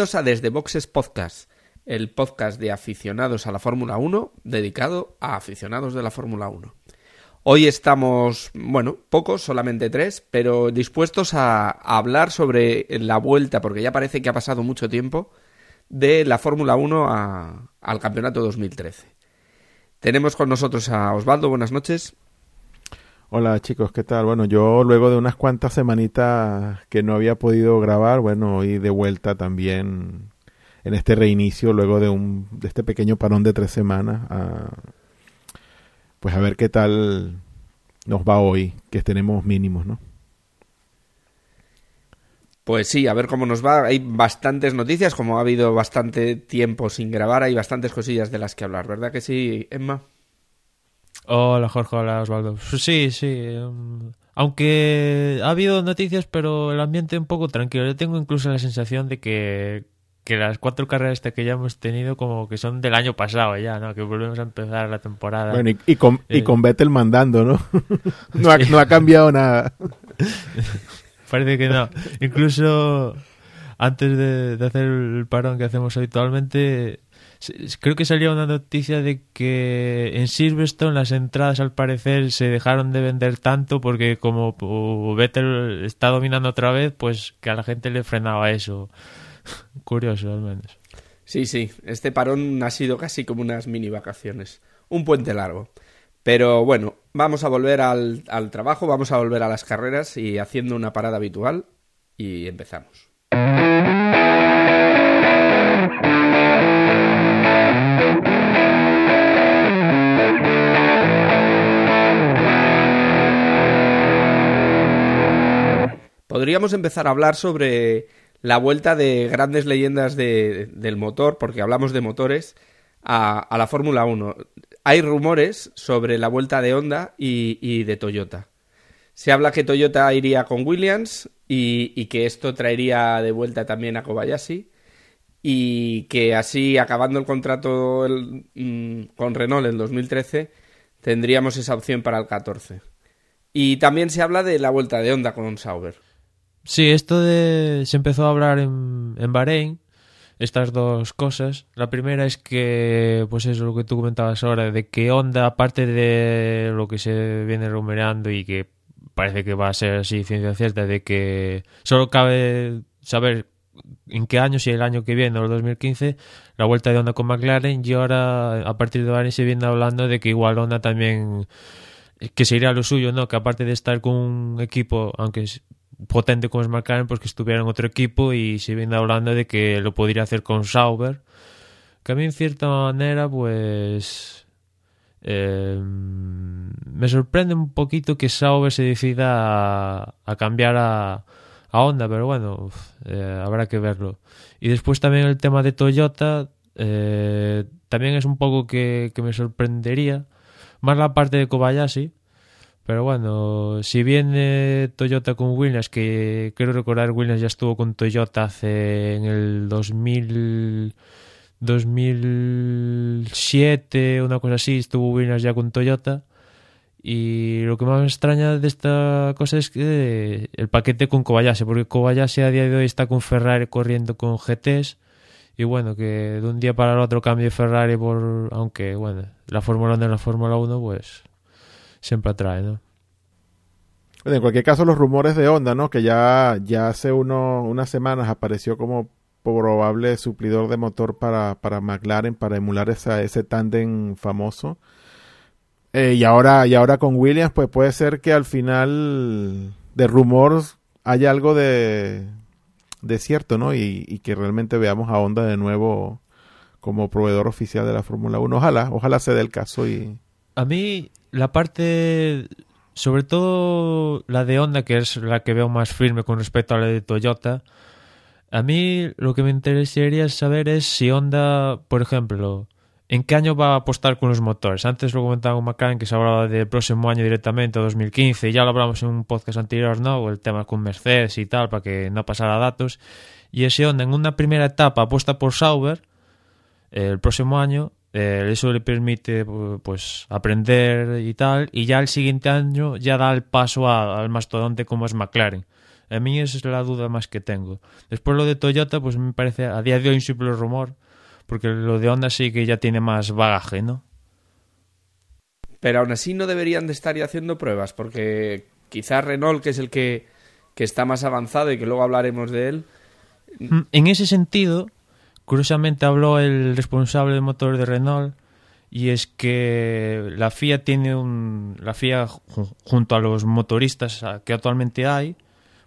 A Desde Boxes Podcast, el podcast de aficionados a la Fórmula 1 dedicado a aficionados de la Fórmula 1. Hoy estamos, bueno, pocos, solamente tres, pero dispuestos a, a hablar sobre la vuelta, porque ya parece que ha pasado mucho tiempo, de la Fórmula 1 a- al Campeonato 2013. Tenemos con nosotros a Osvaldo, buenas noches. Hola chicos, ¿qué tal? Bueno, yo luego de unas cuantas semanitas que no había podido grabar, bueno, hoy de vuelta también en este reinicio, luego de un de este pequeño parón de tres semanas, a- pues a ver qué tal nos va hoy, que tenemos mínimos, ¿no? Pues sí, a ver cómo nos va. Hay bastantes noticias, como ha habido bastante tiempo sin grabar, hay bastantes cosillas de las que hablar, ¿verdad que sí, Emma? Hola Jorge, hola Osvaldo. Sí, sí. em, aunque ha habido noticias, pero el ambiente un poco tranquilo. Yo tengo incluso la sensación de que, que las cuatro carreras que ya hemos tenido como que son del año pasado ya, ¿no? Que volvemos a empezar la temporada. Bueno, y, y con, y Eh. con Vettel mandando, ¿no? no, ha, Sí. no ha cambiado nada. Parece que no. Incluso antes de, de hacer el parón que hacemos habitualmente, creo que salía una noticia de que en Silverstone las entradas al parecer se dejaron de vender tanto porque como Vettel está dominando otra vez, pues que a la gente le frenaba eso. Curioso, al menos. Sí, sí, este parón ha sido casi como unas mini vacaciones, un puente largo. Pero bueno, vamos a volver al, al trabajo, vamos a volver a las carreras y haciendo una parada habitual y empezamos. Podríamos empezar a hablar sobre la vuelta de grandes leyendas de- del motor, porque hablamos de motores, a, la Fórmula 1. Hay rumores sobre la vuelta de Honda y, de Toyota. Se habla que Toyota iría con Williams y, que esto traería de vuelta también a Kobayashi y que así, acabando el contrato mm, con Renault en 2013, tendríamos esa opción para el 14. Y también se habla de la vuelta de Honda con Sauber. Sí, esto de... se empezó a hablar en, en Bahrein, estas dos cosas. La primera es que, pues eso, lo que tú comentabas ahora, de que Honda, aparte de lo que se viene rumoreando y que parece que va a ser así ciencia cierta, de que solo cabe saber en qué año, si el año que viene o el 2015, la vuelta de Honda con McLaren y ahora a partir de Bahrein se viene hablando de que igual Honda también que se iría a lo suyo, ¿no? Que aparte de estar con un equipo, aunque potente como es McLaren, pues que estuviera en otro equipo y se viene hablando de que lo podría hacer con Sauber. Que a mí en cierta manera, pues... eh, me sorprende un poquito que Sauber se decida a, a cambiar a, Honda, pero bueno, eh, habrá que verlo. Y después también el tema de Toyota, eh, también es un poco que, que me sorprendería, más la parte de Kobayashi, pero bueno, si viene Toyota con Williams, que creo recordar Williams ya estuvo con Toyota hace en el 2000, 2007, una cosa así, estuvo Williams ya con Toyota. Y lo que más me extraña de esta cosa es que el paquete con Kobayashi, porque Kobayashi a día de hoy está con Ferrari corriendo con GTs. Y bueno, que de un día para el otro cambie Ferrari por. Aunque, bueno, la Fórmula 1 en la Fórmula 1, pues. Siempre atrae, ¿no? Bueno, en cualquier caso, los rumores de Honda, ¿no? Que ya, ya hace uno, unas semanas apareció como probable suplidor de motor para, para McLaren, para emular esa, ese tándem famoso. Eh, y ahora, y ahora con Williams, pues puede ser que al final de rumores haya algo de, de cierto, ¿no? Y, y que realmente veamos a Honda de nuevo como proveedor oficial de la Fórmula 1. Ojalá, ojalá se dé el caso y, A mí, la parte. Sobre todo la de Honda, que es la que veo más firme con respecto a la de Toyota. A mí lo que me interesaría saber es si Honda, por ejemplo, ¿en qué año va a apostar con los motores? Antes lo comentaba con McLaren que se hablaba del próximo año directamente, 2015, y ya lo hablamos en un podcast anterior, ¿no? El tema con Mercedes y tal, para que no pasara datos. Y ese Honda en una primera etapa apuesta por Sauber el próximo año, eh, eso le permite pues aprender y tal, y ya el siguiente año ya da el paso a- al mastodonte como es McLaren. A mí esa es la duda más que tengo. Después lo de Toyota, pues me parece a día de hoy un simple rumor, porque lo de Honda sí que ya tiene más bagaje, ¿no? Pero aún así no deberían de estar ya haciendo pruebas, porque quizás Renault, que es el que, que está más avanzado y que luego hablaremos de él, Mm, En ese sentido, curiosamente habló el responsable de motor de Renault y es que la FIA tiene un la FIA ju- junto a los motoristas que actualmente hay,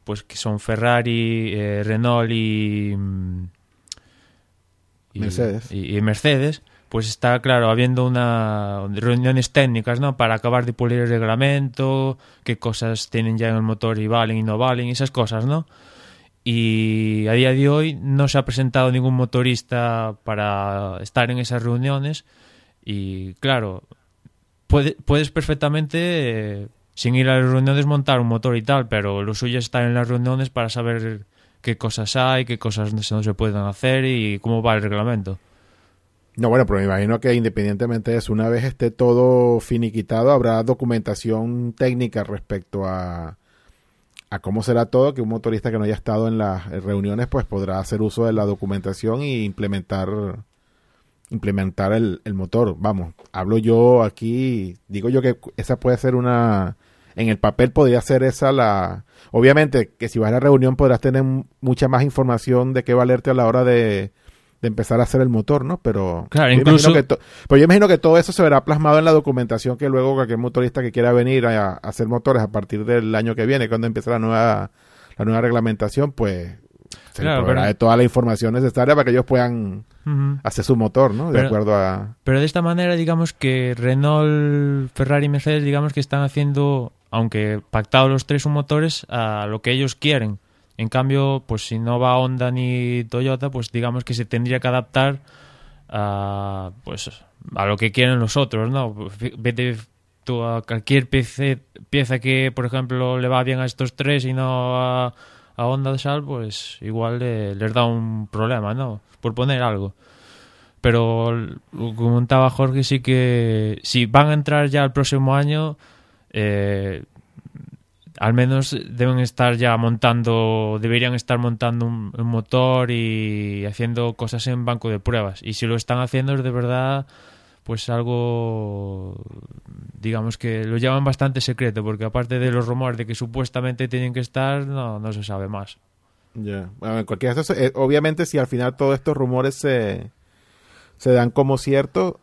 pues que son Ferrari, eh, Renault y, mm, y- Mercedes. y, y Mercedes, pues está claro habiendo una reuniones técnicas, ¿no? Para acabar de pulir el reglamento, qué cosas tienen ya en el motor y valen y no valen, esas cosas, ¿no? Y a día de hoy no se ha presentado ningún motorista para estar en esas reuniones y claro, puede- puedes perfectamente eh, sin ir a las reuniones montar un motor y tal, pero lo suyo es estar en las reuniones para saber qué cosas hay, qué cosas no se, pueden hacer y cómo va el reglamento. No, bueno, pero me imagino que independientemente de eso, una vez esté todo finiquitado, habrá documentación técnica respecto a, a cómo será todo, que un motorista que no haya estado en las reuniones, pues podrá hacer uso de la documentación y implementar implementar el, el motor. Vamos, hablo yo aquí, digo yo que esa puede ser una, en el papel podría ser esa la, obviamente que si vas a la reunión podrás tener mucha más información de qué valerte a la hora de, de empezar a hacer el motor, ¿no? Pero, Claro, yo incluso- imagino que to- pero yo imagino que todo eso se verá plasmado en la documentación que luego cualquier motorista que quiera venir a, a hacer motores a partir del año que viene, cuando empiece la nueva, la nueva reglamentación, pues se Claro, pero- de toda la información necesaria para que ellos puedan hacer su motor, ¿no? De Pero- acuerdo a... Pero de esta manera, digamos que Renault, Ferrari y Mercedes, digamos que están haciendo, aunque pactados los tres son motores, a lo que ellos quieren. En cambio, pues si no va Honda ni Toyota, pues digamos que se tendría que adaptar a, pues, a lo que quieren los otros, ¿no? Vete tú a cualquier pieza que, por ejemplo, le va bien a estos tres y no a, a Honda Sal, pues igual le- les da un problema, ¿no? Por poner algo. Pero que comentaba Jorge, sí que si van a entrar ya el próximo año, eh, al menos deben estar ya montando, deberían estar montando un, motor y haciendo cosas en banco de pruebas. Y si lo están haciendo es de verdad, pues algo, digamos que lo llaman bastante secreto, porque aparte de los rumores de que supuestamente tienen que estar, no, no se sabe más. Ya. Bueno, en cualquier caso, eh, obviamente si al final todos estos rumores se, se dan como cierto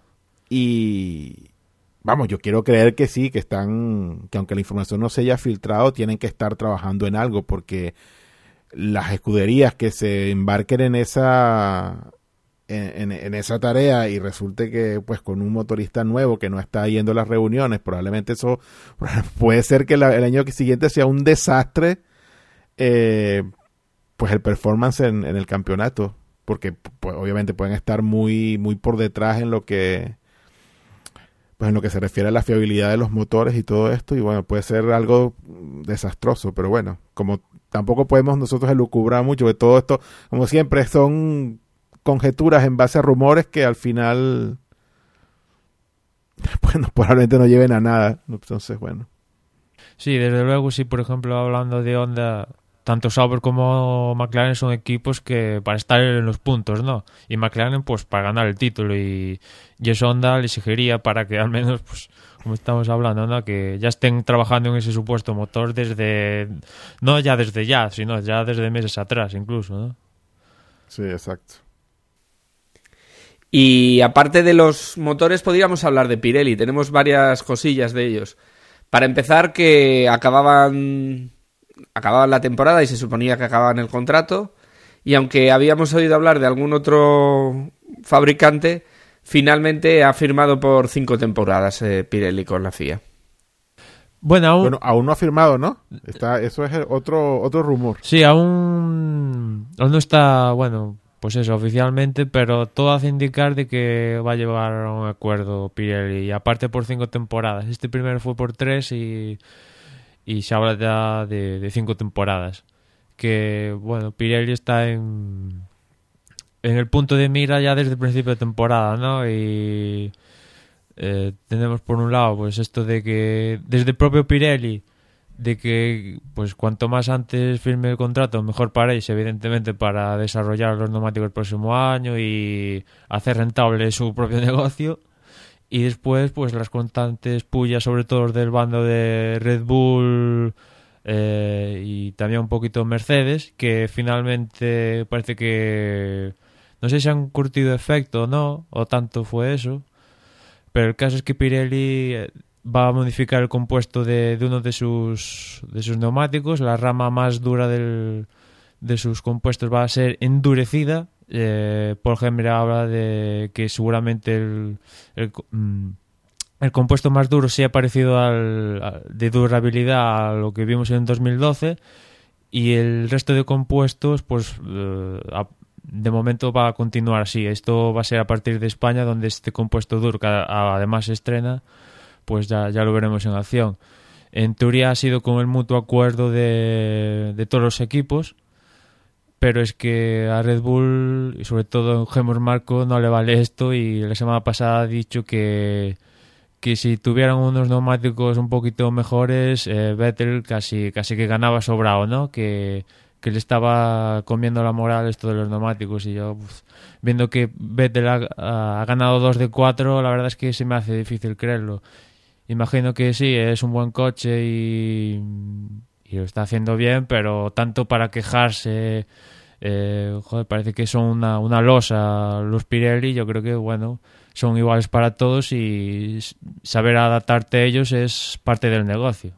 y vamos, yo quiero creer que sí, que están, que aunque la información no se haya filtrado, tienen que estar trabajando en algo porque las escuderías que se embarquen en esa en, en- esa tarea y resulte que pues con un motorista nuevo que no está yendo a las reuniones, probablemente eso puede ser que el año siguiente sea un desastre eh, pues el performance en, en el campeonato porque pues, obviamente pueden estar muy muy por detrás en lo que pues en lo que se refiere a la fiabilidad de los motores y todo esto y bueno puede ser algo desastroso pero bueno como tampoco podemos nosotros elucubrar mucho de todo esto como siempre son conjeturas en base a rumores que al final bueno probablemente no lleven a nada. Entonces bueno. Sí, desde luego, sí, por ejemplo, hablando de Honda, tanto Sauber como McLaren son equipos que para estar en los puntos, ¿no? Y McLaren, pues para ganar el título. Y, y eso Honda le exigiría para que al menos, pues, como estamos hablando, ¿no? Que ya estén trabajando en ese supuesto motor desde. No ya desde ya, sino ya desde meses atrás, incluso, ¿no? sí exacto Y aparte de los motores, podríamos hablar de Pirelli. Tenemos varias cosillas de ellos. Para empezar, que acababan, acababan la temporada y se suponía que acababan el contrato. Y aunque habíamos oído hablar de algún otro fabricante, finalmente ha firmado por cinco temporadas eh, Pirelli con la FIA. Bueno, aún. bueno aún no ha firmado no está eso es otro otro rumor Sí, aún, aún no está, bueno, pues eso, oficialmente, pero todo hace indicar de que va a llevar a un acuerdo Pirelli, y aparte por cinco temporadas. Este primero fue por tres y, y se habla ya de, cinco temporadas. Que, bueno, Pirelli está en, en el punto de mira ya desde el principio de temporada, ¿no? Y eh, tenemos por un lado, pues esto de que desde el propio Pirelli de que pues cuanto más antes firme el contrato mejor para ellos evidentemente para desarrollar los neumáticos el próximo año y hacer rentable su propio negocio y después pues las constantes pullas sobre todo del bando de Red Bull eh, y también un poquito Mercedes que finalmente parece que no sé si han curtido efecto o no o tanto fue eso pero el caso es que Pirelli eh, va a modificar el compuesto de, de uno de sus, de sus neumáticos. La rama más dura del, de sus compuestos va a ser endurecida. Eh, Paul Hemmer habla de que seguramente el, mm, compuesto más duro sea parecido al, de durabilidad a lo que vimos en 2012 y el resto de compuestos pues eh, de momento va a continuar así. Esto va a ser a partir de España donde este compuesto duro que además se estrena pues ya, lo veremos en acción. En teoría ha sido con el mutuo acuerdo de todos los equipos, pero es que a Red Bull y sobre todo a Gemor Marco no le vale esto y la semana pasada ha dicho que, que si tuvieran unos neumáticos un poquito mejores, eh, Vettel casi, casi que ganaba sobrado, ¿no? Que, que le estaba comiendo la moral esto de los neumáticos y yo uf, viendo que Vettel ha, ha ganado dos de cuatro, la verdad es que se me hace difícil creerlo. Imagino que sí, es un buen coche y, y lo está haciendo bien, pero tanto para quejarse, eh, joder, parece que son una, una losa los Pirelli, yo creo que, bueno, son iguales para todos y saber adaptarte a ellos es parte del negocio.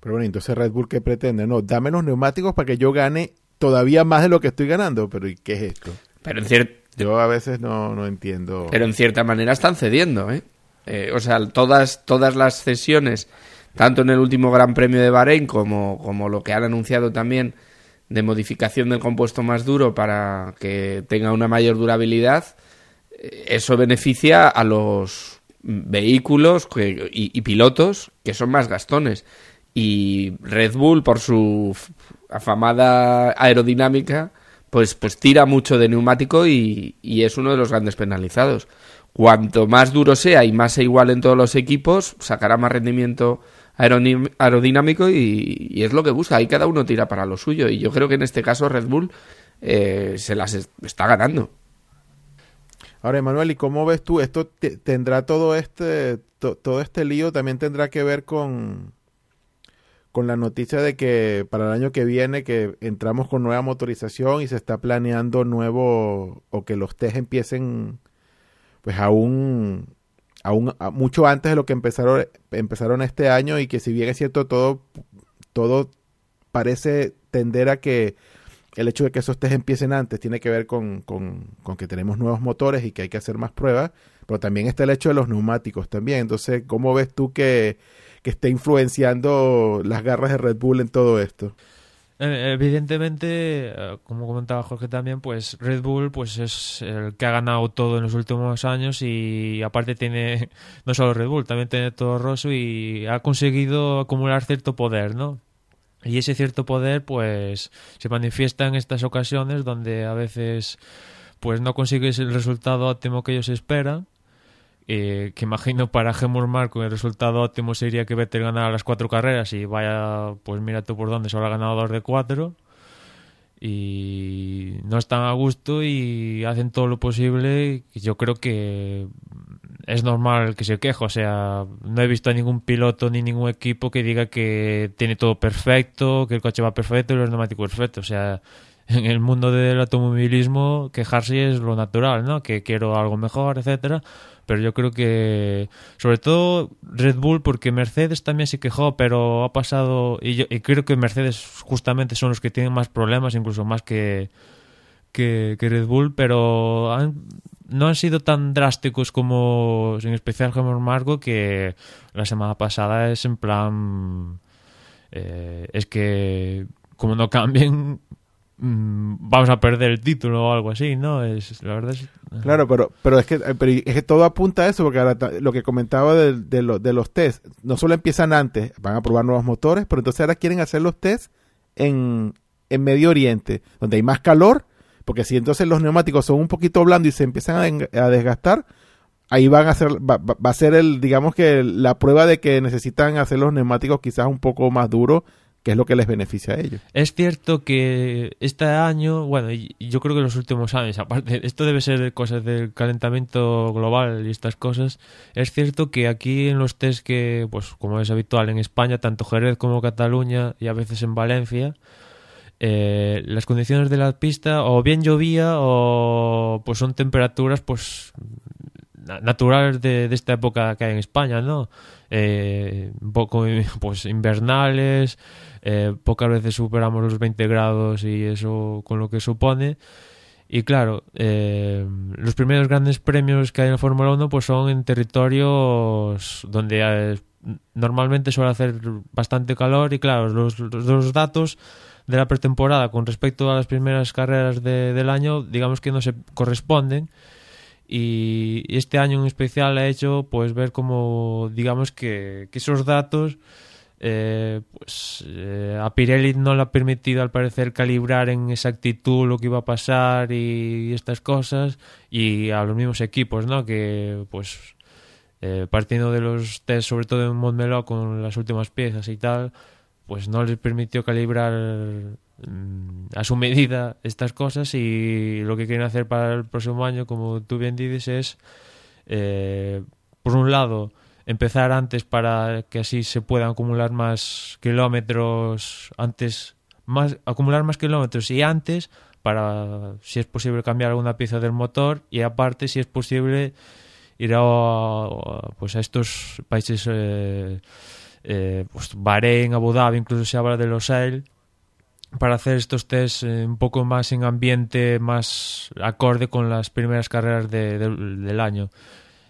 Pero bueno, entonces Red Bull, ¿qué pretende? No, dame los neumáticos para que yo gane todavía más de lo que estoy ganando. Pero ¿y qué es esto? Pero en, cier- Yo a veces no, no entiendo. pero en cierta manera están cediendo, ¿eh? Eh, o sea, todas, todas las cesiones, tanto en el último Gran Premio de Bahrein como, como lo que han anunciado también de modificación del compuesto más duro para que tenga una mayor durabilidad, eh, eso beneficia a los vehículos que- y, pilotos que son más gastones. Y Red Bull, por su afamada aerodinámica, pues, pues tira mucho de neumático y, es uno de los grandes penalizados. Cuanto más duro sea y más se igualen todos los equipos, sacará más rendimiento aerodinámico y, es lo que busca. Ahí cada uno tira para lo suyo. Y yo creo que en este caso Red Bull eh, se las es- está ganando. Ahora, Emanuel, ¿y cómo ves tú? ¿Esto te- tendrá todo este, to- todo este lío también tendrá que ver con, con la noticia de que para el año que viene que entramos con nueva motorización y se está planeando nuevo o que los test empiecen pues aún aún a- mucho antes de lo que empezaron empezaron este año y que si bien es cierto todo todo parece tender a que el hecho de que esos test empiecen antes tiene que ver con, con, que tenemos nuevos motores y que hay que hacer más pruebas, pero también está el hecho de los neumáticos también. Entonces, ¿cómo ves tú que, que esté influenciando las garras de Red Bull en todo esto? Eh, Evidentemente, eh, como comentaba Jorge también, pues Red Bull pues es el que ha ganado todo en los últimos años y aparte tiene no solo Red Bull, también tiene todo Rosso y ha conseguido acumular cierto poder, ¿no? Y ese cierto poder pues se manifiesta en estas ocasiones donde a veces pues no consigues el resultado óptimo que ellos esperan eh, que imagino para Gemur Marco el resultado óptimo sería que Vettel ganara las cuatro carreras y vaya, pues mira tú por dónde, solo ha ganado dos de cuatro. Y no están a gusto y hacen todo lo posible yo creo que es normal que se queje, o sea, no he visto a ningún piloto ni ningún equipo que diga que tiene todo perfecto, que el coche va perfecto y los neumáticos perfectos, o sea, en el mundo del automovilismo quejarse es lo natural, ¿no? Que quiero algo mejor, etcétera, pero yo creo que sobre todo Red Bull porque Mercedes también se quejó pero ha pasado y, yo, y creo que Mercedes justamente son los que tienen más problemas incluso más que que, que Red Bull pero han, no han sido tan drásticos como en especial Helmut Marko que la semana pasada es en plan eh, es que como no cambien vamos a perder el título o algo así, ¿no? Es, la verdad es... Claro, pero, pero, es que, eh, pero es que todo apunta a eso, porque ahora lo que comentaba de, de, de los test, no solo empiezan antes, van a probar nuevos motores, pero entonces ahora quieren hacer los test en, en Medio Oriente, donde hay más calor, porque si entonces los neumáticos son un poquito blandos y se empiezan a, desgastar, ahí van a hacer, va, va- va a ser el, digamos que la prueba de que necesitan hacer los neumáticos quizás un poco más duros, que es lo que les beneficia a ellos. Es cierto que este año, bueno, y yo creo que los últimos años, aparte, esto debe ser cosas del calentamiento global y estas cosas, es cierto que aquí en los test que, pues como es habitual en España, tanto Jerez como Cataluña y a veces en Valencia, eh, las condiciones de la pista o bien llovía o pues son temperaturas pues naturales de, de esta época que hay en España, ¿no? Eh, un poco pues invernales, eh, pocas veces superamos los 20 grados y eso con lo que supone. Y claro, eh, los primeros grandes premios que hay en la Fórmula 1 pues son en territorios donde eh, normalmente suele hacer bastante calor y claro, los, los, datos de la pretemporada con respecto a las primeras carreras de- del año digamos que no se corresponden y este año en especial ha hecho pues ver como digamos que, que esos datos eh, pues eh, a Pirelli no le ha permitido al parecer calibrar en exactitud lo que iba a pasar y, estas cosas y a los mismos equipos no que pues eh, partiendo de los test sobre todo en Montmeló con las últimas piezas y tal pues no les permitió calibrar a su medida estas cosas y lo que quieren hacer para el próximo año, como tú bien dices, es, eh, por un lado, empezar antes para que así se puedan acumular más kilómetros antes, más acumular más kilómetros y antes para, si es posible, cambiar alguna pieza del motor y aparte, si es posible, ir a, a, pues a estos países eh, eh, pues Bahrein, Abu Dhabi, incluso se habla de los AIL, para hacer estos test eh, un poco más en ambiente más acorde con las primeras carreras de- del- año.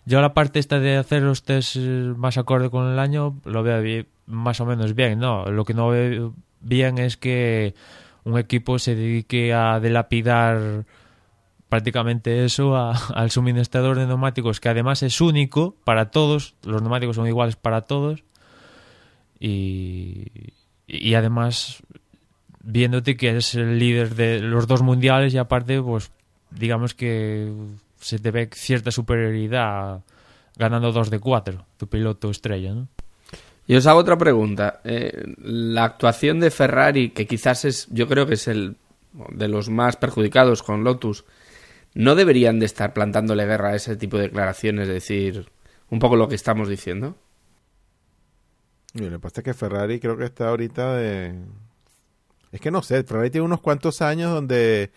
Yo la parte esta de hacer los test eh, más acorde con el año lo veo bien- más o menos bien, ¿no? Lo que no veo bien es que un equipo se dedique a dilapidar prácticamente eso a- al suministrador de neumáticos que además es único para todos, los neumáticos son iguales para todos y además viéndote que eres el líder de los dos mundiales y aparte pues digamos que se te ve cierta superioridad ganando dos de cuatro tu piloto estrella ¿no? Y os hago otra pregunta. Eh, la actuación de Ferrari, que quizás es, yo creo que es el de los más perjudicados con Lotus, ¿no deberían de estar plantándole guerra a ese tipo de declaraciones? Es decir, un poco lo que estamos diciendo. Y lo que pasa es que Ferrari creo que está ahorita de... Es que no sé, Ferrari tiene unos cuantos años donde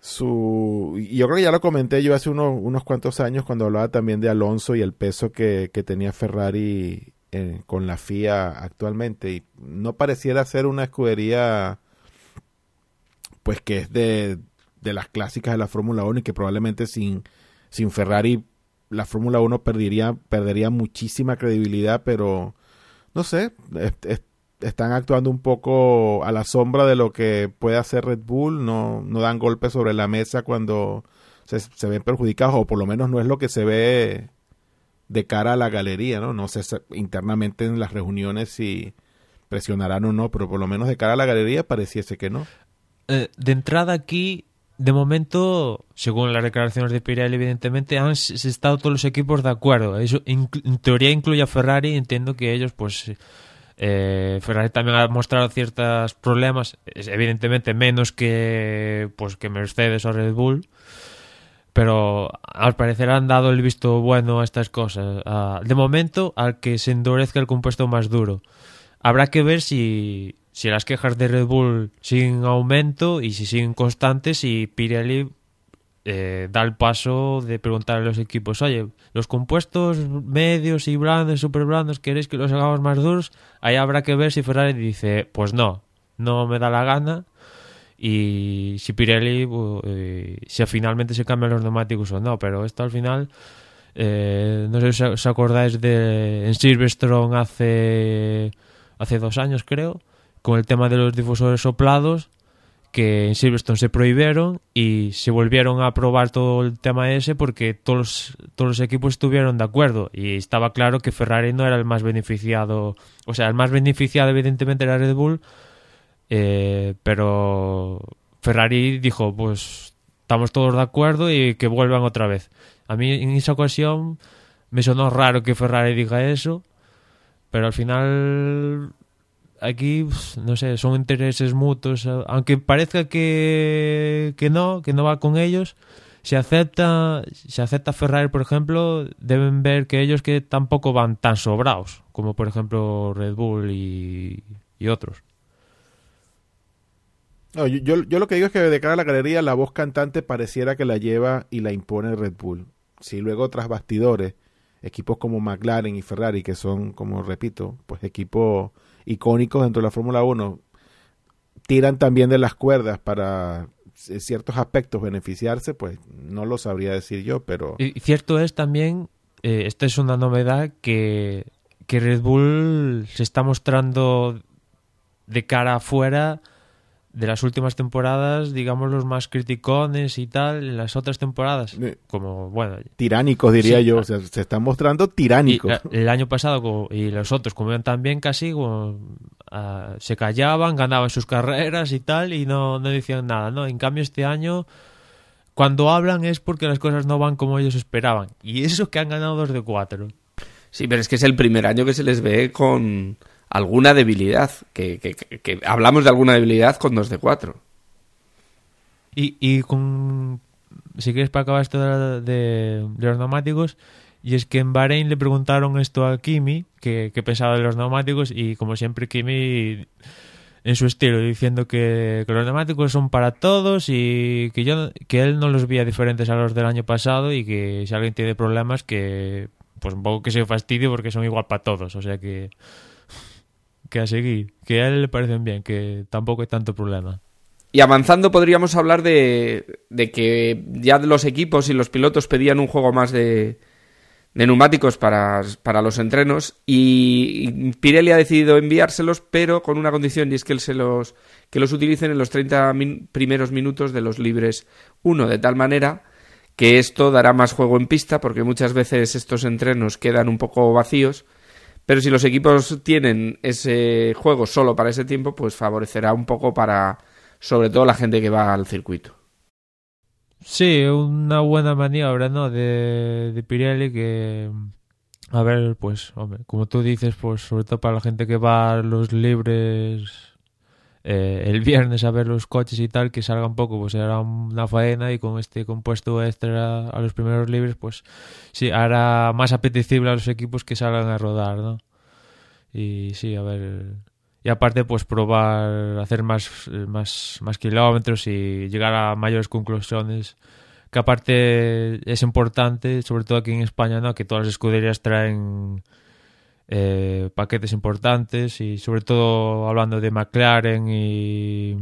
su... Yo creo que ya lo comenté yo hace unos, unos cuantos años cuando hablaba también de Alonso y el peso que, que tenía Ferrari eh, con la FIA actualmente. Y no pareciera ser una escudería pues que es de, de las clásicas de la Fórmula 1 y que probablemente sin, sin Ferrari la Fórmula 1 perdería, perdería muchísima credibilidad, pero no sé, est- están actuando un poco a la sombra de lo que puede hacer Red Bull, no, no dan golpes sobre la mesa cuando se, se ven perjudicados, o por lo menos no es lo que se ve de cara a la galería, ¿no? No sé internamente en las reuniones si presionarán o no, pero por lo menos de cara a la galería pareciese que no. Eh, de entrada aquí de momento según las declaraciones de Pirelli evidentemente han estado todos los equipos de acuerdo eso en teoría incluye a Ferrari entiendo que ellos pues eh, Ferrari también ha mostrado ciertos problemas evidentemente menos que pues que Mercedes o Red Bull pero al parecer han dado el visto bueno a estas cosas. Ah, de momento, al que se endurezca el compuesto más duro. Habrá que ver si, si las quejas de Red Bull siguen en aumento y si siguen constantes y Pirelli eh, da el paso de preguntar a los equipos, oye, los compuestos medios y blandos, super blandos, ¿queréis que los hagamos más duros? Ahí habrá que ver si Ferrari dice, pues no, no me da la gana y si Pirelli eh, si finalmente se cambian los neumáticos o no pero esto al final eh, no sé si os acordáis de en Silverstone hace hace dos años creo con el tema de los difusores soplados que en Silverstone se prohibieron y se volvieron a probar todo el tema ese porque todos, todos los equipos estuvieron de acuerdo y estaba claro que Ferrari no era el más beneficiado, o sea, el más beneficiado evidentemente era Red Bull, eh, pero Ferrari dijo, pues estamos todos de acuerdo y que vuelvan otra vez. A mí en esa ocasión me sonó raro que Ferrari diga eso, pero al final aquí, no sé, son intereses mutuos, aunque parezca que, que no, que no va con ellos. Si acepta, si acepta Ferrari, por ejemplo, deben ver que ellos que tampoco van tan sobrados, como por ejemplo Red Bull y, y otros. No, yo, yo, yo, lo que digo es que de cara a la galería la voz cantante pareciera que la lleva y la impone Red Bull. Si luego tras bastidores, equipos como McLaren y Ferrari, que son, como repito, pues equipos icónicos dentro de la Fórmula 1, tiran también de las cuerdas para ciertos aspectos beneficiarse, pues no lo sabría decir yo, pero... Y cierto es también, eh, esta es una novedad, que, que Red Bull se está mostrando de cara afuera de las últimas temporadas, digamos, los más criticones y tal, en las otras temporadas, como, bueno... Tiránicos, diría sí, yo, o sea, se están mostrando tiránicos. Y, el año pasado y los otros, como iban también casi, como, uh, se callaban, ganaban sus carreras y tal, y no, no decían nada, ¿no? En cambio, este año, cuando hablan es porque las cosas no van como ellos esperaban. Y eso que han ganado dos de cuatro. Sí, pero es que es el primer año que se les ve con alguna debilidad, que, que, que, hablamos de alguna debilidad con 2 de 4. Y, y con, si quieres para acabar esto de, de, de, los neumáticos, y es que en Bahrein le preguntaron esto a Kimi, que, que pensaba de los neumáticos, y como siempre Kimi en su estilo, diciendo que, que, los neumáticos son para todos y que yo que él no los veía diferentes a los del año pasado y que si alguien tiene problemas que pues un poco que se fastidie porque son igual para todos, o sea que que a seguir, que a él le parecen bien, que tampoco hay tanto problema. Y avanzando podríamos hablar de, de que ya los equipos y los pilotos pedían un juego más de, de neumáticos para, para, los entrenos y Pirelli ha decidido enviárselos, pero con una condición y es que, él se los, que los utilicen en los 30 min primeros minutos de los libres 1, de tal manera que esto dará más juego en pista porque muchas veces estos entrenos quedan un poco vacíos pero si los equipos tienen ese juego solo para ese tiempo, pues favorecerá un poco para, sobre todo, la gente que va al circuito. Sí, una buena maniobra, ¿no? De, de Pirelli que, a ver, pues, hombre, como tú dices, pues sobre todo para la gente que va a los libres eh, el viernes a ver los coches y tal, que salga un poco, pues era una faena y con este compuesto extra a los primeros libres, pues sí, hará más apetecible a los equipos que salgan a rodar, ¿no? Y sí, a ver... Y aparte, pues probar, hacer más, más, más kilómetros y llegar a mayores conclusiones que aparte es importante, sobre todo aquí en España, ¿no? que todas las escuderías traen eh, paquetes importantes y sobre todo hablando de McLaren y,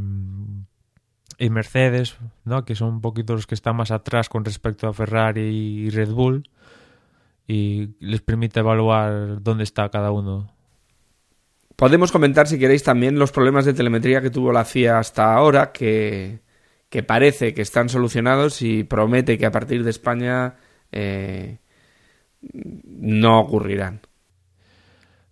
y Mercedes, ¿no? que son un poquito los que están más atrás con respecto a Ferrari y Red Bull y les permite evaluar dónde está cada uno. Podemos comentar, si queréis, también los problemas de telemetría que tuvo la FIA hasta ahora, que, que parece que están solucionados y promete que a partir de España eh, no ocurrirán.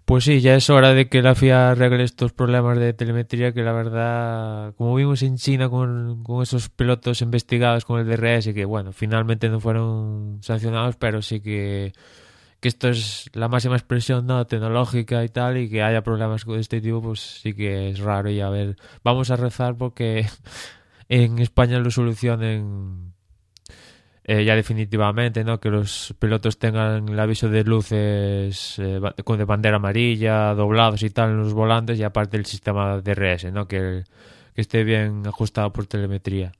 Pues sí, ya es hora de que la FIA arregle estos problemas de telemetría que la verdad, como vimos en China con, con esos pilotos investigados con el DRS, que bueno, finalmente no fueron sancionados, pero sí que, que esto es la máxima expresión ¿no? tecnológica y tal, y que haya problemas de este tipo, pues sí que es raro. Y a ver, vamos a rezar porque en España lo solucionen eh, ya definitivamente, ¿no? Que los pilotos tengan el aviso de luces eh, con de bandera amarilla, doblados y tal en los volantes y aparte el sistema DRS, ¿no? Que, esté bien ajustado por telemetría.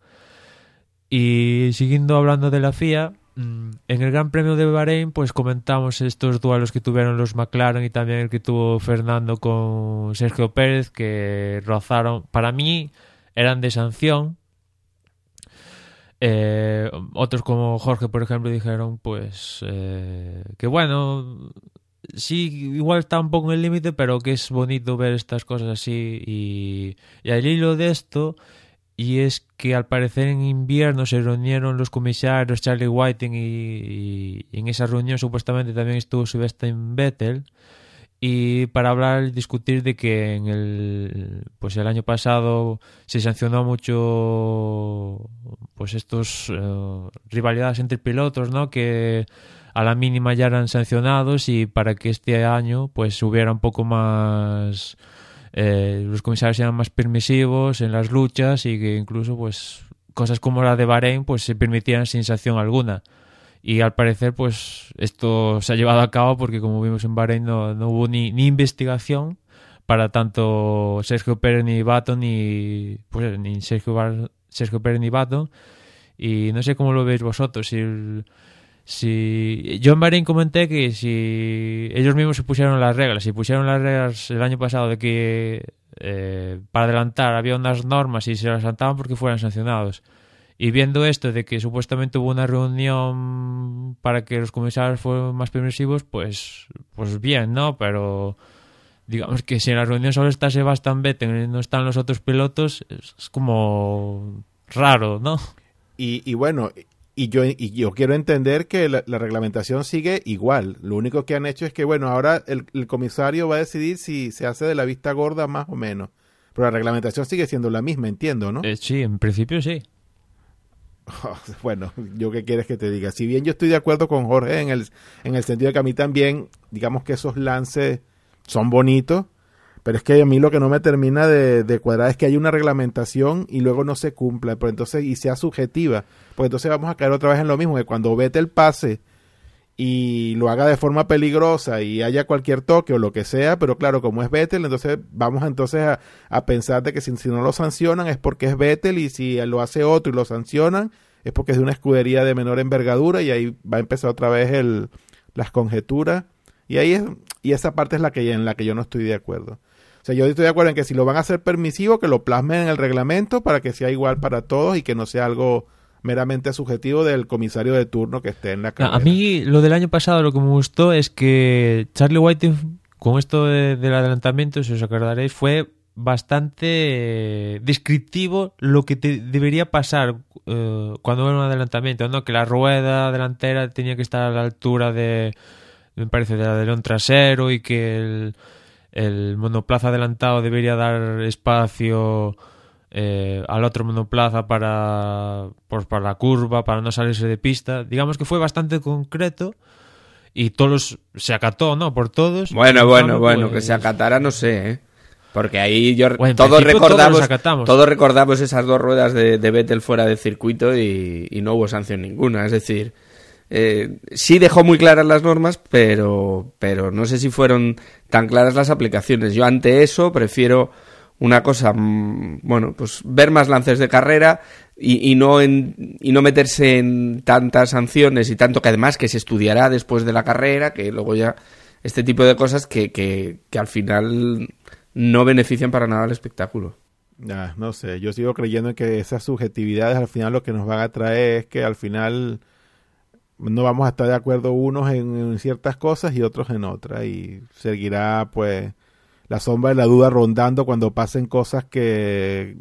Y siguiendo hablando de la FIA, mm, en el Gran Premio de Bahrein, pues comentamos estos duelos que tuvieron los McLaren y también el que tuvo Fernando con Sergio Pérez, que rozaron, para mí, eran de sanción, eh, otros como Jorge, por ejemplo, dijeron pues eh, que bueno, sí, igual está un poco en el límite, pero que es bonito ver estas cosas así. Y, y al hilo de esto, y es que al parecer en invierno se reunieron los comisarios Charlie Whiting y, en esa reunión supuestamente también estuvo Sebastian Vettel y para hablar y discutir de que en el pues el año pasado se sancionó mucho pues estos eh, rivalidades entre pilotos no que a la mínima ya eran sancionados y para que este año pues hubiera un poco más eh, los comisarios sean más permisivos en las luchas y que incluso pues cosas como la de Bahrein pues se permitieran sin sanción alguna y al parecer pues esto se ha llevado a cabo porque como vimos en Bahrein no, no hubo ni, investigación para tanto Sergio Pérez ni Baton ni pues ni Sergio, Sergio Pérez ni Baton y no sé cómo lo veis vosotros si si yo en Bahrein comenté que si ellos mismos se pusieron las reglas si pusieron las reglas el año pasado de que eh, para adelantar había unas normas y se las saltaban porque fueran sancionados y viendo esto de que supuestamente hubo una reunión para que los comisarios fueran más permisivos, pues, pues bien, ¿no? Pero digamos que si en la reunión solo está Sebastián Vettel y no están los otros pilotos, es, como raro, ¿no? Y, y bueno, y yo, y yo quiero entender que la, la reglamentación sigue igual. Lo único que han hecho es que, bueno, ahora el, el comisario va a decidir si se hace de la vista gorda más o menos. Pero la reglamentación sigue siendo la misma, entiendo, ¿no? Eh, sí, en principio sí. Bueno, yo qué quieres que te diga. Si bien yo estoy de acuerdo con Jorge en el, en el sentido de que a mí también, digamos que esos lances son bonitos, pero es que a mí lo que no me termina de, de cuadrar es que hay una reglamentación y luego no se cumpla, pero entonces y sea subjetiva, pues entonces vamos a caer otra vez en lo mismo, que cuando vete el pase y lo haga de forma peligrosa y haya cualquier toque o lo que sea, pero claro, como es Vettel, entonces vamos entonces a, a pensar de que si, si no lo sancionan es porque es Vettel y si lo hace otro y lo sancionan es porque es de una escudería de menor envergadura y ahí va a empezar otra vez el, las conjeturas y ahí es, y esa parte es la que en la que yo no estoy de acuerdo. O sea, yo estoy de acuerdo en que si lo van a hacer permisivo, que lo plasmen en el reglamento para que sea igual para todos y que no sea algo meramente subjetivo del comisario de turno que esté en la carrera. A mí lo del año pasado lo que me gustó es que Charlie White con esto de- del adelantamiento, si os acordaréis, fue bastante eh, descriptivo lo que te debería pasar eh, cuando era un adelantamiento, ¿no? Que la rueda delantera tenía que estar a la altura de, me parece, del alerón trasero y que el, el monoplaza adelantado debería dar espacio eh, al otro monoplaza para, pues, para la curva, para no salirse de pista. Digamos que fue bastante concreto y todos se acató, ¿no? Por todos. Bueno, En bueno, bueno, pues, que se acatara no sé, ¿eh? Porque ahí yo Bueno, todos recordamos todos recordamos esas dos ruedas de, de Vettel fuera del circuito y, y no hubo sanción ninguna, es decir, eh, sí dejó muy claras las normas, pero pero no sé si fueron tan claras las aplicaciones. Yo ante eso prefiero una cosa, mm, bueno, pues ver más lances de carrera y, y no en, y no meterse en tantas sanciones y tanto que además que se estudiará después de la carrera, que luego ya este tipo de cosas que, que, que al final no benefician para nada al espectáculo. Ah, no sé, yo sigo creyendo en que esas subjetividades al final lo que nos van a traer es que al final no vamos a estar de acuerdo unos en, en ciertas cosas y otros en otras y seguirá pues la sombra de la duda rondando cuando pasen cosas que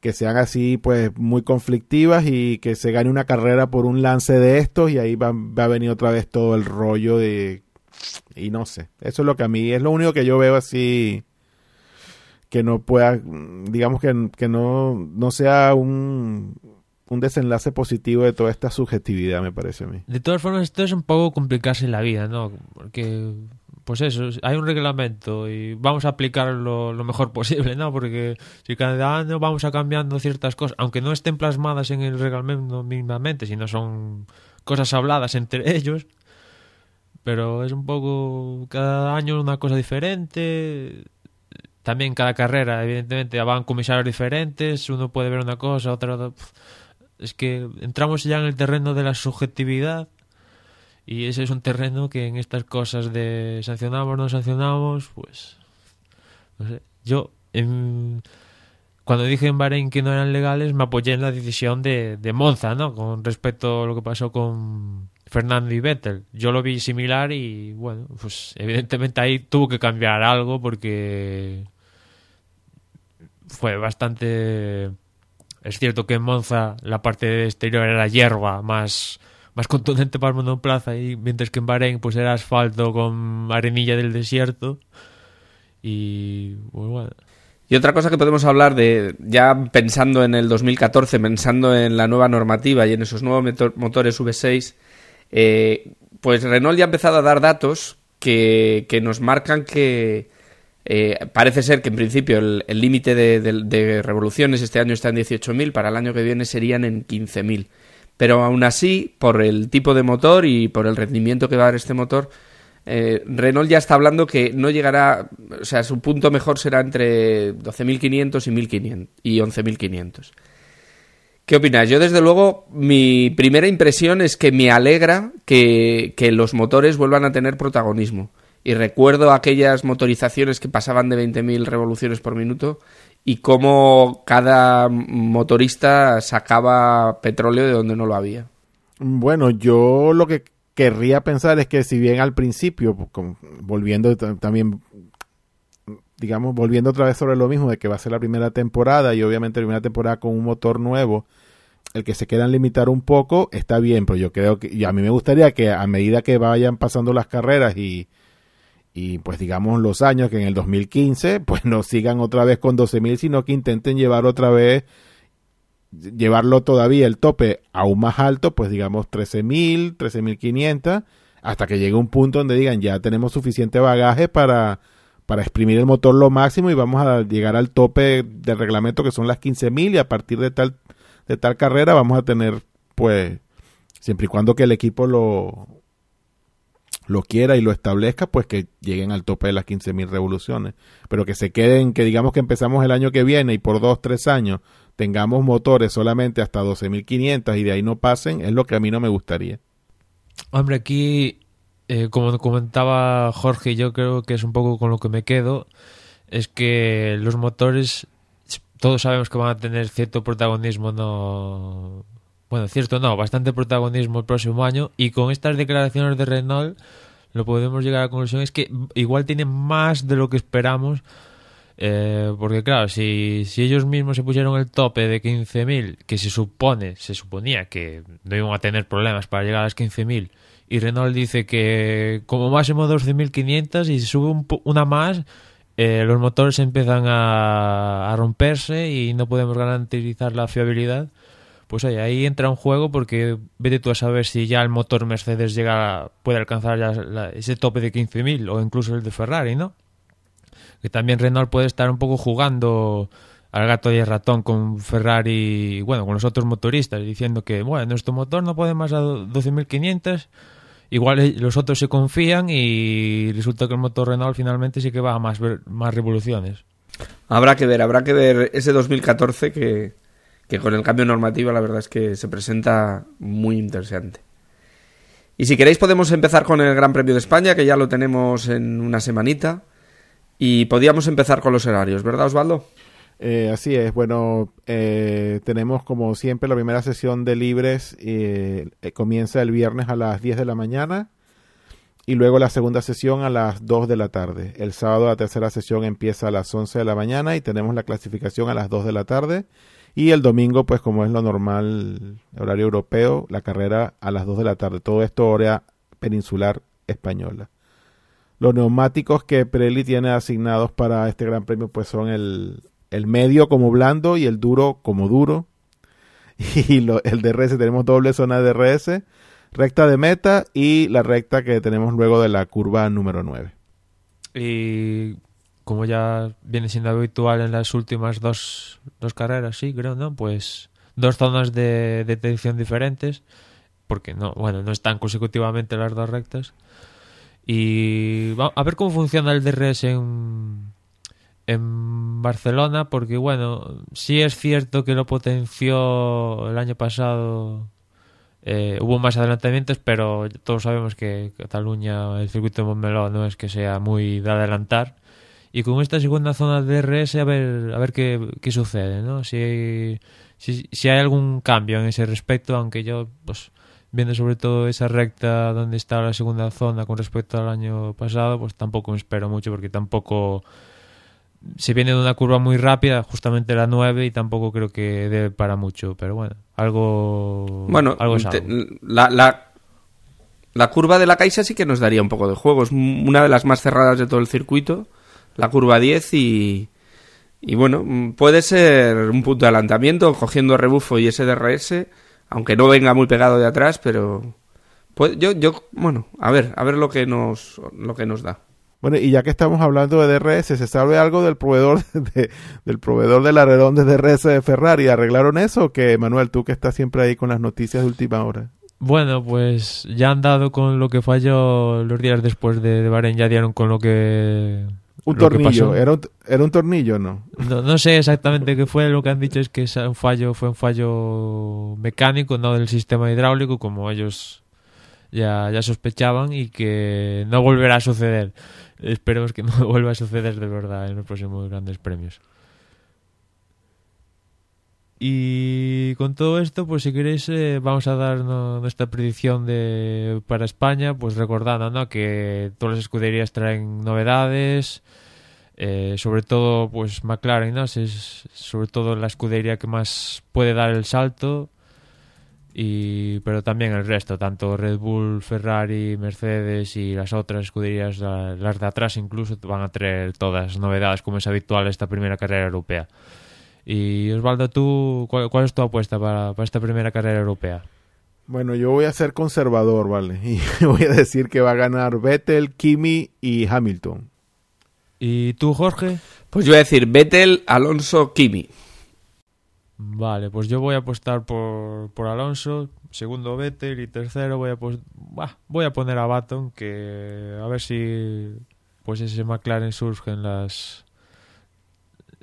que sean así pues muy conflictivas y que se gane una carrera por un lance de estos y ahí va, va a venir otra vez todo el rollo de y no sé, eso es lo que a mí es lo único que yo veo así que no pueda, digamos que, que no, no sea un, un desenlace positivo de toda esta subjetividad, me parece a mí. De todas formas, esto es un poco complicarse la vida, ¿no? Porque, pues eso, hay un reglamento y vamos a aplicarlo lo mejor posible, ¿no? Porque si cada año vamos a cambiando ciertas cosas, aunque no estén plasmadas en el reglamento mínimamente, sino son cosas habladas entre ellos, pero es un poco cada año una cosa diferente. También cada carrera, evidentemente, van comisarios diferentes, uno puede ver una cosa, otra... Es que entramos ya en el terreno de la subjetividad y ese es un terreno que en estas cosas de sancionamos, no sancionamos, pues... No sé, yo... cuando dije en Bahrein que no eran legales, me apoyé en la decisión de, de Monza, ¿no? Con respecto a lo que pasó con Fernando y Vettel. Yo lo vi similar y, bueno, pues evidentemente ahí tuvo que cambiar algo porque fue bastante... Es cierto que en Monza la parte exterior era hierba más, más contundente para el monoplaza, y mientras que en Bahrein pues era asfalto con arenilla del desierto. Y Y otra cosa que podemos hablar de, ya pensando en el 2014, pensando en la nueva normativa y en esos nuevos motores V6, eh, pues Renault ya ha empezado a dar datos que, que nos marcan que eh, parece ser que en principio el límite de, de- de revoluciones este año está en 18.000, para el año que viene serían en 15.000. Pero aún así, por el tipo de motor y por el rendimiento que va a dar este motor, eh, Renault ya está hablando que no llegará, o sea, su punto mejor será entre 12.500 y 1.500 y 11.500. ¿Qué opinas? Yo, desde luego, mi primera impresión es que me alegra que, que los motores vuelvan a tener protagonismo. Y recuerdo aquellas motorizaciones que pasaban de 20.000 revoluciones por minuto y cómo cada motorista sacaba petróleo de donde no lo había. Bueno, yo lo que querría pensar es que si bien al principio, pues, volviendo ta- también, digamos, volviendo otra vez sobre lo mismo de que va a ser la primera temporada y obviamente la primera temporada con un motor nuevo, el que se quieran limitar un poco está bien, pero yo creo que, y a mí me gustaría que a medida que vayan pasando las carreras y, y pues digamos los años, que en el 2015, pues no sigan otra vez con 12.000, sino que intenten llevar otra vez llevarlo todavía el tope aún más alto, pues digamos 13.000, 13.500, hasta que llegue un punto donde digan ya tenemos suficiente bagaje para, para exprimir el motor lo máximo y vamos a llegar al tope del reglamento que son las 15.000 y a partir de tal, de tal carrera vamos a tener pues siempre y cuando que el equipo lo lo quiera y lo establezca, pues que lleguen al tope de las 15.000 revoluciones. Pero que se queden, que digamos que empezamos el año que viene y por dos, tres años tengamos motores solamente hasta 12.500 y de ahí no pasen, es lo que a mí no me gustaría. Hombre, aquí, eh, como comentaba Jorge, yo creo que es un poco con lo que me quedo, es que los motores, todos sabemos que van a tener cierto protagonismo, no... Bueno, cierto no, bastante protagonismo el próximo año, y con estas declaraciones de Renault, lo podemos llegar a la conclusión es que igual tienen más de lo que esperamos, eh, porque claro, si, si ellos mismos se pusieron el tope de 15.000, que se supone, se suponía que no iban a tener problemas para llegar a las 15.000, y Renault dice que como máximo 12.500 y si sube un una más, eh, los motores empiezan a, a romperse y no podemos garantizar la fiabilidad. Pues oye, ahí entra un juego porque vete tú a saber si ya el motor Mercedes llega puede alcanzar ya la- ese tope de 15.000 o incluso el de Ferrari, ¿no? que también Renault puede estar un poco jugando al gato y al ratón con Ferrari, bueno, con los otros motoristas, diciendo que, bueno, nuestro motor no puede más a 12.500, igual eh, los otros se confían y resulta que el motor Renault finalmente sí que va a más, más revoluciones. Habrá que ver, habrá que ver ese 2014 que, que con el cambio normativo la verdad es que se presenta muy interesante. Y si queréis podemos empezar con el Gran Premio de España, que ya lo tenemos en una semanita. Y podíamos empezar con los horarios, ¿verdad Osvaldo? Eh, así es, bueno, eh, tenemos como siempre la primera sesión de libres, eh, comienza el viernes a las 10 de la mañana y luego la segunda sesión a las 2 de la tarde. El sábado la tercera sesión empieza a las 11 de la mañana y tenemos la clasificación a las 2 de la tarde. Y el domingo, pues como es lo normal, horario europeo, la carrera a las 2 de la tarde. Todo esto hora peninsular española. Los neumáticos que Pirelli tiene asignados para este gran premio pues son el, el medio como blando y el duro como duro. Y el DRS tenemos doble zona de DRS, recta de meta y la recta que tenemos luego de la curva número 9. Y como ya viene siendo habitual en las últimas dos, dos carreras, sí, creo, ¿no? Pues dos zonas de detección diferentes, porque no, bueno, no están consecutivamente las dos rectas. Y a ver cómo funciona el DRS en, en Barcelona, porque bueno, sí es cierto que lo potenció el año pasado. eh, hubo más adelantamientos, pero todos sabemos que Cataluña, el circuito de Montmeló, no es que sea muy de adelantar. Y con esta segunda zona de DRS, a ver, a ver qué, qué sucede, ¿no? Si, si, si hay algún cambio en ese respecto, aunque yo, pues, viendo sobre todo esa recta donde está la segunda zona con respecto al año pasado, pues tampoco me espero mucho porque tampoco se viene de una curva muy rápida, justamente la 9, y tampoco creo que dé para mucho. Pero bueno, algo. Bueno, algo es te- algo. la, la, la curva de la Caixa sí que nos daría un poco de juego. Es una de las más cerradas de todo el circuito. La curva 10 y... Y bueno, mm, puede ser un punto de adelantamiento cogiendo rebufo y ese DRS, aunque no venga muy pegado de atrás, pero... puede- yo, yo, bueno, a ver, a ver lo que nos, lo que nos da. Bueno, y ya que estamos hablando de DRS, ¿se sabe algo del proveedor de, del proveedor del alerón de DRS de Ferrari? ¿Arreglaron eso o qué, Manuel, tú que estás siempre ahí con las noticias de última hora? Bueno, pues ya han dado con lo que falló los días después de, de Bahrein, ya dieron con lo que. Un lo que tornillo, pasó. ¿Era un, ¿era un tornillo no? No, no sé exactamente qué fue, lo que han dicho es que un fallo fue un fallo mecánico, no del sistema hidráulico, como ellos ya, ya sospechaban, y que no volverá a suceder. Esperemos que no vuelva a suceder de verdad en los próximos grandes premios. Y con todo esto, pues si queréis, eh, vamos a dar ¿no? nuestra predicción de para España, pues recordando que todas las escuderías traen novedades, eh, sobre todo pues McLaren, ¿no? Es sobre todo la escudería que más puede dar el salto, y pero también el resto, tanto Red Bull, Ferrari, Mercedes y las otras escuderías, la- las de atrás incluso, van a traer todas novedades como es habitual esta primera carrera europea. Y Osvaldo, ¿tú cuál, cuál es tu apuesta para, para esta primera carrera europea? Bueno, yo voy a ser conservador, ¿vale? Y voy a decir que va a ganar Vettel, Kimi y Hamilton. ¿Y tú, Jorge? Pues yo voy a decir Vettel, Alonso, Kimi. Vale, pues yo voy a apostar por, por Alonso, segundo Vettel y tercero voy a pos- Buah, voy a poner a Baton que a ver si pues ese McLaren surgen las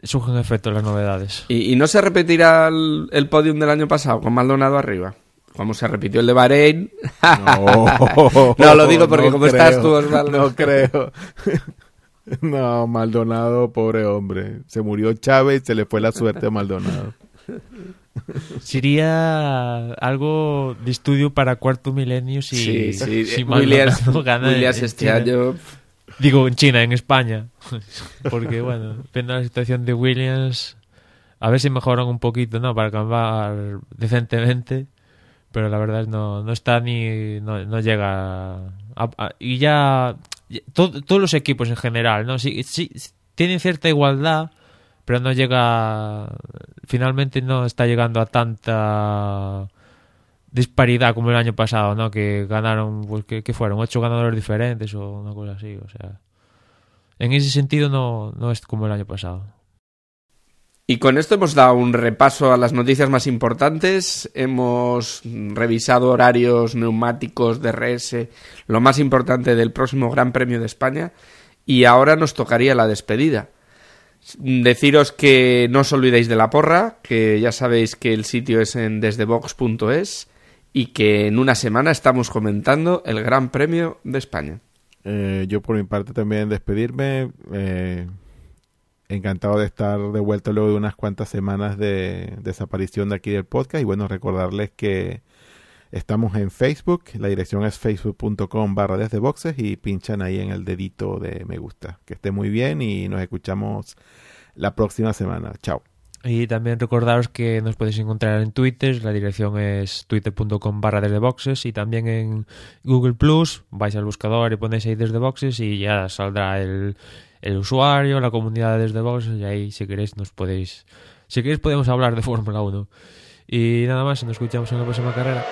surgen efectos las novedades. ¿Y, y no se repetirá el, el podium del año pasado con Maldonado arriba? Como se repitió el de Bahrein. No, No, lo digo porque no como estás tú, Osvaldo. No creo. No, Maldonado, pobre hombre. Se murió Chávez y se le fue la suerte a Maldonado. Sería algo de estudio para cuarto milenio si, sí, sí. si eh, Williams, gana Williams este año. Digo, en China, en España. Porque, bueno, depende de la situación de Williams. A ver si mejoran un poquito, ¿no? Para acabar decentemente. Pero la verdad es no, no está ni. No, no llega. a- y ya. ya- to- todos los equipos en general, ¿no? Sí, sí, tienen cierta igualdad, pero no llega. Finalmente no está llegando a tanta disparidad como el año pasado, ¿no? Que ganaron, pues, que, fueron? ¿Ocho ganadores diferentes o una cosa así? O sea, en ese sentido no, no es como el año pasado. Y con esto hemos dado un repaso a las noticias más importantes, hemos revisado horarios, neumáticos, DRS, lo más importante del próximo Gran Premio de España y ahora nos tocaría la despedida. Deciros que no os olvidéis de la porra, que ya sabéis que el sitio es en desdebox.es y que en una semana estamos comentando el Gran Premio de España. Eh, yo por mi parte también despedirme. eh, encantado de estar de vuelta luego de unas cuantas semanas de desaparición de aquí del podcast. Y bueno, recordarles que estamos en Facebook. La dirección es facebook.com barra desde boxes y pinchan ahí en el dedito de me gusta. Que esté muy bien y nos escuchamos la próxima semana. Chao. Y también recordaros que nos podéis encontrar en Twitter, la dirección es twitter.com barra desde boxes y también en Google Plus, vais al buscador y ponéis ahí desde boxes y ya saldrá el, el usuario, la comunidad de desde boxes y ahí si queréis nos podéis, si queréis podemos hablar de Fórmula 1. Y nada más, nos escuchamos en la próxima carrera.